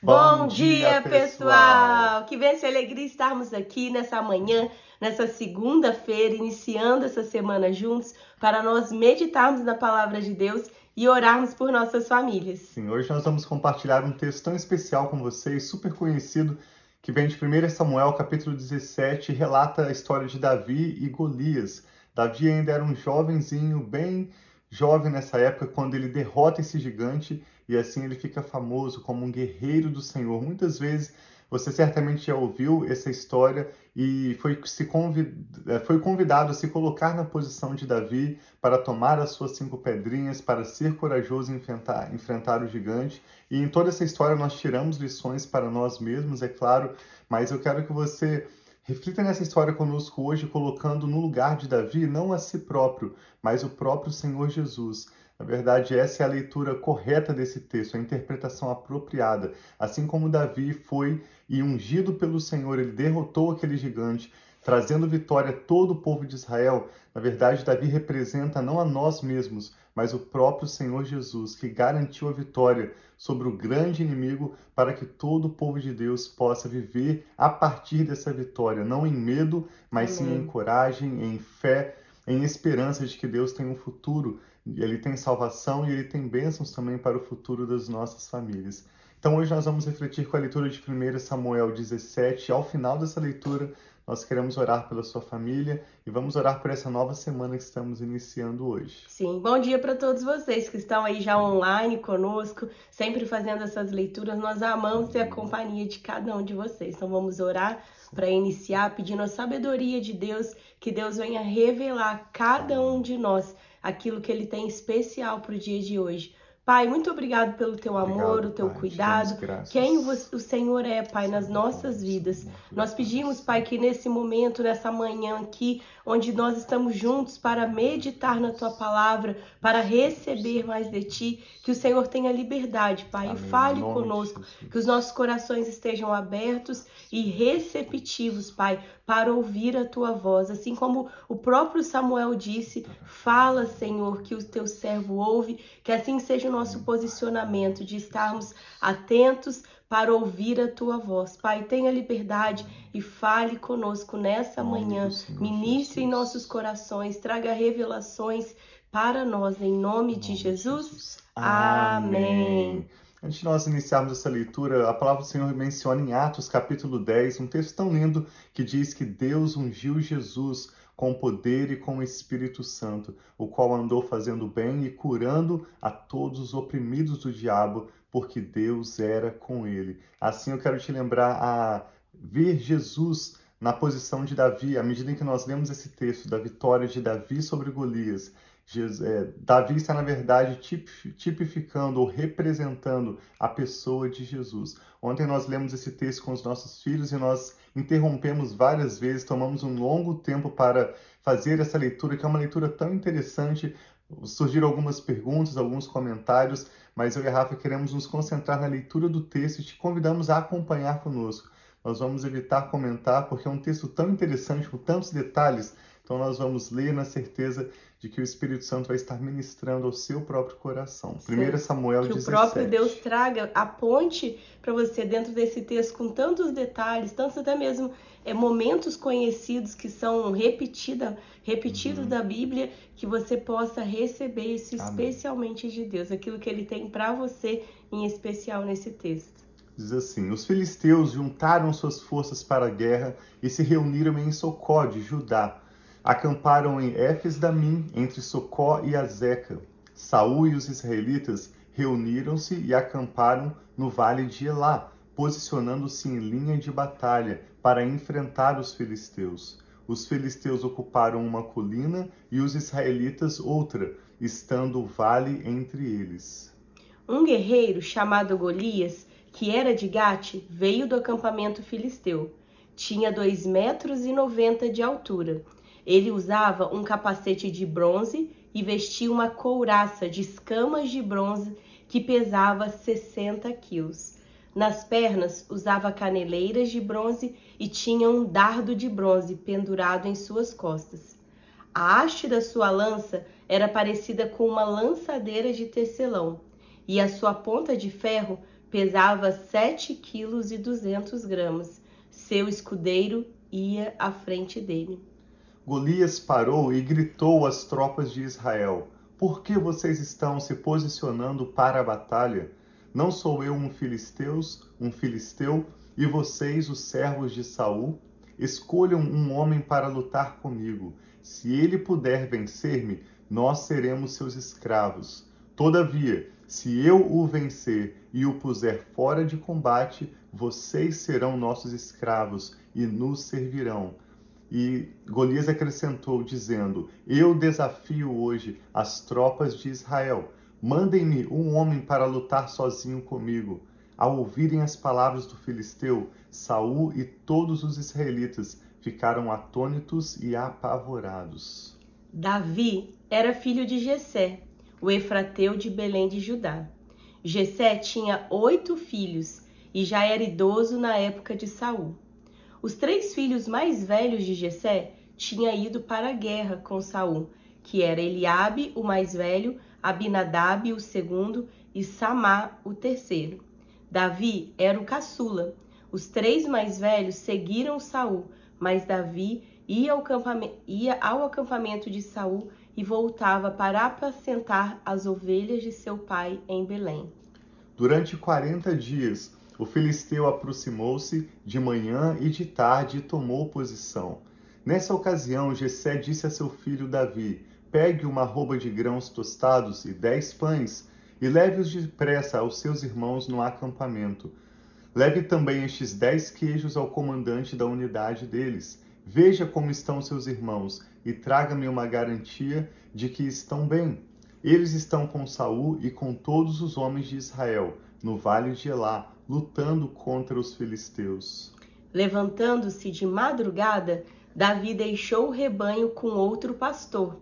Bom, dia, pessoal! Que benção e alegria estarmos aqui nessa manhã, nessa segunda-feira, iniciando essa semana juntos, para nós meditarmos na palavra de Deus e orarmos por nossas famílias. Sim, hoje nós vamos compartilhar um texto tão especial com vocês, super conhecido, que vem de 1 Samuel, capítulo 17, e relata a história de Davi e Golias. Davi ainda era um jovenzinho, bem jovem nessa época, quando ele derrota esse gigante e assim ele fica famoso como um guerreiro do Senhor. Muitas vezes você certamente já ouviu essa história e foi, se convid... Foi convidado a se colocar na posição de Davi para tomar as suas cinco pedrinhas, para ser corajoso e enfrentar, enfrentar o gigante. E em toda essa história nós tiramos lições para nós mesmos, é claro, mas eu quero que você Reflita nessa história conosco hoje, colocando no lugar de Davi não a si próprio, mas o próprio Senhor Jesus. Na verdade, essa é a leitura correta desse texto, a interpretação apropriada. Assim como Davi foi e ungido pelo Senhor, ele derrotou aquele gigante, trazendo vitória a todo o povo de Israel. Na verdade, Davi representa não a nós mesmos, mas o próprio Senhor Jesus, que garantiu a vitória sobre o grande inimigo para que todo o povo de Deus possa viver a partir dessa vitória, não em medo, mas sim em coragem, em fé, em esperança de que Deus tem um futuro, ele tem salvação e ele tem bênçãos também para o futuro das nossas famílias. Então hoje nós vamos refletir com a leitura de 1 Samuel 17. Ao final dessa leitura, nós queremos orar pela sua família e vamos orar por essa nova semana que estamos iniciando hoje. Sim, bom dia para todos vocês que estão aí já online conosco, sempre fazendo essas leituras. Nós amamos ter a companhia de cada um de vocês. Então vamos orar para iniciar pedindo a sabedoria de Deus, que Deus venha revelar a cada um de nós aquilo que ele tem especial para o dia de hoje. Pai, muito obrigado pelo teu obrigado, amor, o teu pai, cuidado. Quem o Senhor é, Pai, nas nossas vidas. Nós pedimos, Pai, que nesse momento, nessa manhã aqui, onde nós estamos juntos para meditar na tua palavra, para receber mais de ti, que o Senhor tenha liberdade, Pai, Amém. e fale conosco, que os nossos corações estejam abertos e receptivos, Pai, para ouvir a tua voz. Assim como o próprio Samuel disse: Fala, Senhor, que o teu servo ouve, que assim seja o nosso posicionamento de estarmos atentos para ouvir a tua voz. Pai, tenha liberdade e fale conosco nessa manhã. Ministre em nossos corações, traga revelações para nós, em nome de Jesus. Amém. Antes de nós iniciarmos essa leitura, a palavra do Senhor menciona em Atos capítulo 10 um texto tão lindo que diz que Deus ungiu Jesus com poder e com o Espírito Santo, o qual andou fazendo bem e curando a todos os oprimidos do diabo, porque Deus era com ele. Assim eu quero te lembrar a ver Jesus na posição de Davi, à medida em que nós lemos esse texto da vitória de Davi sobre Golias, Jesus, é, Davi está, na verdade, tipificando ou representando a pessoa de Jesus. Ontem nós lemos esse texto com os nossos filhos e nós interrompemos várias vezes, tomamos um longo tempo para fazer essa leitura, que é uma leitura tão interessante. Surgiram algumas perguntas, alguns comentários, mas eu e a Rafa queremos nos concentrar na leitura do texto e te convidamos a acompanhar conosco. Nós vamos evitar comentar, porque é um texto tão interessante, com tantos detalhes, então nós vamos ler na certeza de que o Espírito Santo vai estar ministrando ao seu próprio coração. 1 Samuel que 17. Que o próprio Deus traga a ponte para você dentro desse texto com tantos detalhes, tantos até mesmo é, momentos conhecidos que são repetida, repetidos uhum. da Bíblia, que você possa receber isso Amém. especialmente de Deus, aquilo que Ele tem para você em especial nesse texto. Diz assim: Os filisteus juntaram suas forças para a guerra e se reuniram em Socó de Judá acamparam em Éfes Damim, entre Socó e Azeca. Saul e os israelitas reuniram-se e acamparam no vale de Elá, posicionando-se em linha de batalha para enfrentar os filisteus. Os filisteus ocuparam uma colina e os israelitas outra, estando o vale entre eles. Um guerreiro chamado Golias, que era de Gate, veio do acampamento filisteu. Tinha dois metros e noventa de altura ele usava um capacete de bronze e vestia uma couraça de escamas de bronze que pesava 60 quilos. Nas pernas usava caneleiras de bronze e tinha um dardo de bronze pendurado em suas costas. A haste da sua lança era parecida com uma lançadeira de tecelão, e a sua ponta de ferro pesava sete quilos e duzentos gramas. Seu escudeiro ia à frente dele. Golias parou e gritou às tropas de Israel: Por que vocês estão se posicionando para a batalha? Não sou eu um filisteus, um filisteu, e vocês, os servos de Saul? Escolham um homem para lutar comigo. Se ele puder vencer-me, nós seremos seus escravos. Todavia, se eu o vencer e o puser fora de combate, vocês serão nossos escravos e nos servirão. E Golias acrescentou, dizendo: Eu desafio hoje as tropas de Israel. Mandem-me um homem para lutar sozinho comigo. Ao ouvirem as palavras do filisteu, Saul e todos os israelitas ficaram atônitos e apavorados. Davi era filho de Jessé, o efrateu de Belém de Judá. Jessé tinha oito filhos e já era idoso na época de Saul. Os três filhos mais velhos de Jessé tinham ido para a guerra com Saul, que era Eliabe, o mais velho, Abinadab, o segundo, e Samá, o terceiro. Davi era o caçula. Os três mais velhos seguiram Saul, mas Davi ia ao, ia ao acampamento de Saul e voltava para apacentar as ovelhas de seu pai em Belém. Durante quarenta dias, o filisteu aproximou-se de manhã e de tarde tomou posição. Nessa ocasião, Jessé disse a seu filho Davi: Pegue uma roupa de grãos tostados e dez pães e leve-os depressa aos seus irmãos no acampamento. Leve também estes dez queijos ao comandante da unidade deles. Veja como estão seus irmãos e traga-me uma garantia de que estão bem. Eles estão com Saul e com todos os homens de Israel no vale de Elá, lutando contra os filisteus. Levantando-se de madrugada, Davi deixou o rebanho com outro pastor,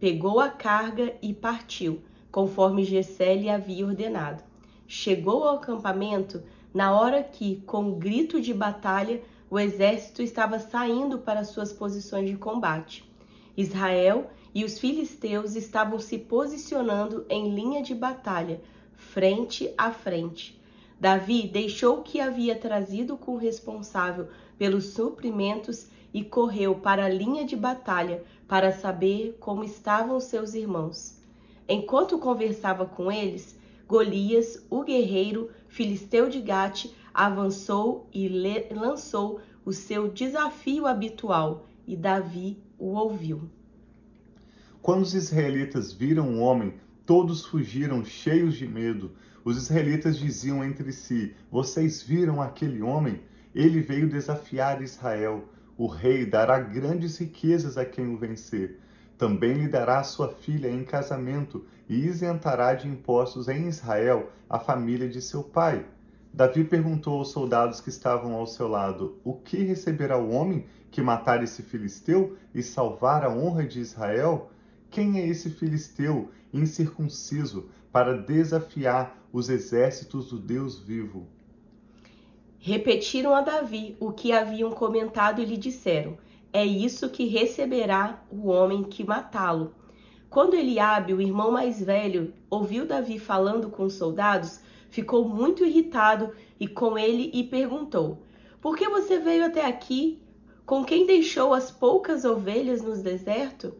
pegou a carga e partiu, conforme Gessé lhe havia ordenado. Chegou ao acampamento na hora que, com um grito de batalha, o exército estava saindo para suas posições de combate. Israel e os filisteus estavam se posicionando em linha de batalha, frente a frente. Davi deixou o que havia trazido com o responsável pelos suprimentos e correu para a linha de batalha para saber como estavam seus irmãos. Enquanto conversava com eles, Golias, o guerreiro filisteu de Gate, avançou e lançou o seu desafio habitual, e Davi o ouviu. Quando os israelitas viram o homem Todos fugiram cheios de medo. Os israelitas diziam entre si: Vocês viram aquele homem? Ele veio desafiar Israel. O rei dará grandes riquezas a quem o vencer. Também lhe dará sua filha em casamento e isentará de impostos em Israel a família de seu pai. Davi perguntou aos soldados que estavam ao seu lado: O que receberá o homem que matar esse filisteu e salvar a honra de Israel? Quem é esse filisteu incircunciso para desafiar os exércitos do Deus vivo? Repetiram a Davi o que haviam comentado e lhe disseram: É isso que receberá o homem que matá-lo. Quando Eliabe, o irmão mais velho, ouviu Davi falando com os soldados, ficou muito irritado e com ele e perguntou: Por que você veio até aqui? Com quem deixou as poucas ovelhas no deserto?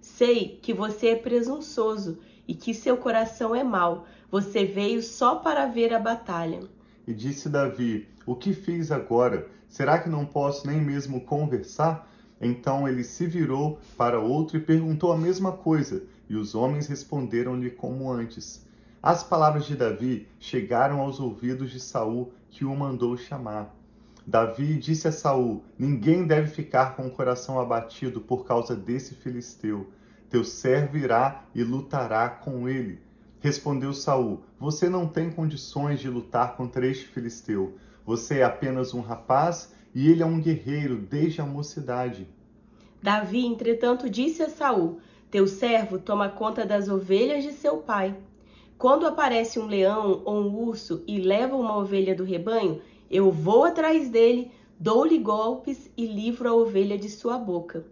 Sei que você é presunçoso e que seu coração é mau. Você veio só para ver a batalha. E disse Davi: O que fiz agora? Será que não posso nem mesmo conversar? Então ele se virou para outro e perguntou a mesma coisa, e os homens responderam-lhe como antes. As palavras de Davi chegaram aos ouvidos de Saul, que o mandou chamar. Davi disse a Saul: Ninguém deve ficar com o coração abatido por causa desse filisteu. Teu servo irá e lutará com ele. Respondeu Saul: Você não tem condições de lutar contra este filisteu. Você é apenas um rapaz e ele é um guerreiro desde a mocidade. Davi, entretanto, disse a Saul: Teu servo toma conta das ovelhas de seu pai. Quando aparece um leão ou um urso e leva uma ovelha do rebanho, eu vou atrás dele, dou-lhe golpes e livro a ovelha de sua boca.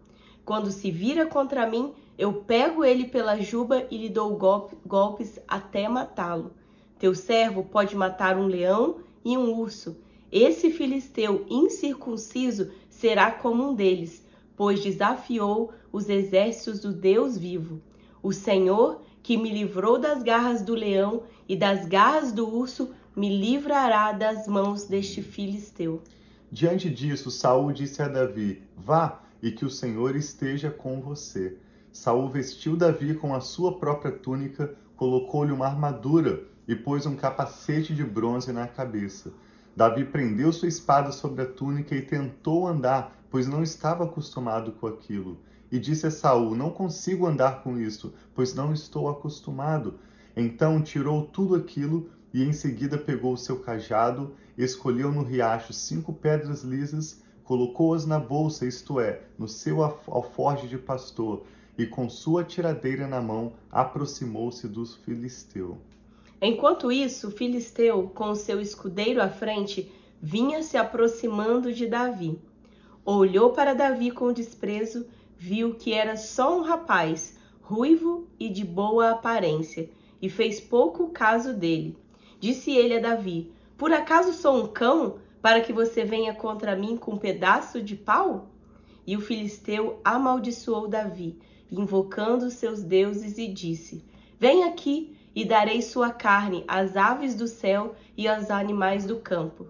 Quando se vira contra mim, eu pego ele pela juba e lhe dou golpes até matá-lo. Teu servo pode matar um leão e um urso. Esse filisteu incircunciso será como um deles, pois desafiou os exércitos do Deus vivo. O Senhor, que me livrou das garras do leão e das garras do urso, me livrará das mãos deste filisteu. Diante disso, Saul disse a Davi: Vá, e que o Senhor esteja com você. Saul vestiu Davi com a sua própria túnica, colocou-lhe uma armadura e pôs um capacete de bronze na cabeça. Davi prendeu sua espada sobre a túnica e tentou andar, pois não estava acostumado com aquilo. E disse a Saul: Não consigo andar com isso, pois não estou acostumado. Então tirou tudo aquilo e em seguida pegou o seu cajado, escolheu no riacho cinco pedras lisas, colocou-as na bolsa, isto é, no seu alforje de pastor, e com sua tiradeira na mão aproximou-se do filisteu. Enquanto isso, o filisteu, com seu escudeiro à frente, vinha se aproximando de Davi. Olhou para Davi com desprezo, viu que era só um rapaz, ruivo e de boa aparência, e fez pouco caso dele. Disse ele a Davi: Por acaso sou um cão para que você venha contra mim com um pedaço de pau? E o filisteu amaldiçoou Davi invocando seus deuses, e disse: Vem aqui e darei sua carne às aves do céu e aos animais do campo.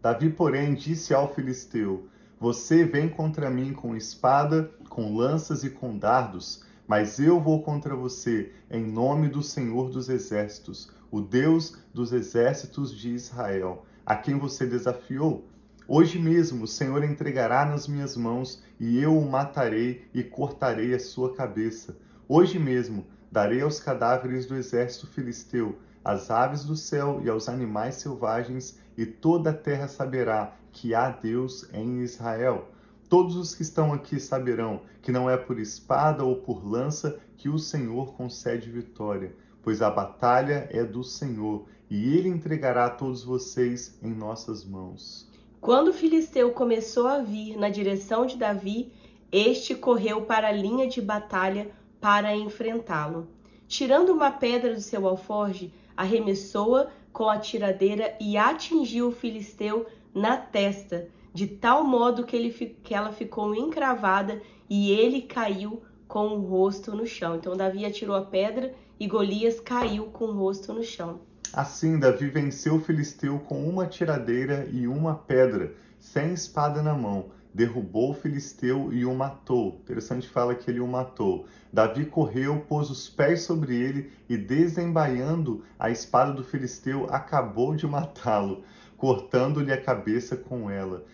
Davi, porém, disse ao filisteu: Você vem contra mim com espada, com lanças e com dardos, mas eu vou contra você em nome do Senhor dos exércitos, o Deus dos exércitos de Israel, a quem você desafiou. Hoje mesmo o Senhor entregará nas minhas mãos, e eu o matarei e cortarei a sua cabeça. Hoje mesmo darei aos cadáveres do exército filisteu, às aves do céu e aos animais selvagens, e toda a terra saberá que há Deus em Israel. Todos os que estão aqui saberão que não é por espada ou por lança que o Senhor concede vitória, pois a batalha é do Senhor, e ele entregará todos vocês em nossas mãos. Quando o filisteu começou a vir na direção de Davi, este correu para a linha de batalha para enfrentá-lo. Tirando uma pedra do seu alforge, arremessou-a com a tiradeira e atingiu o filisteu na testa, de tal modo que, ele, que ela ficou encravada e ele caiu com o rosto no chão. Então Davi atirou a pedra e Golias caiu com o rosto no chão. Assim, Davi venceu o filisteu com uma tiradeira e uma pedra, sem espada na mão. Derrubou o filisteu e o matou. Interessante fala que ele o matou. Davi correu, pôs os pés sobre ele e, desembaiando a espada do filisteu, acabou de matá-lo, cortando-lhe a cabeça com ela.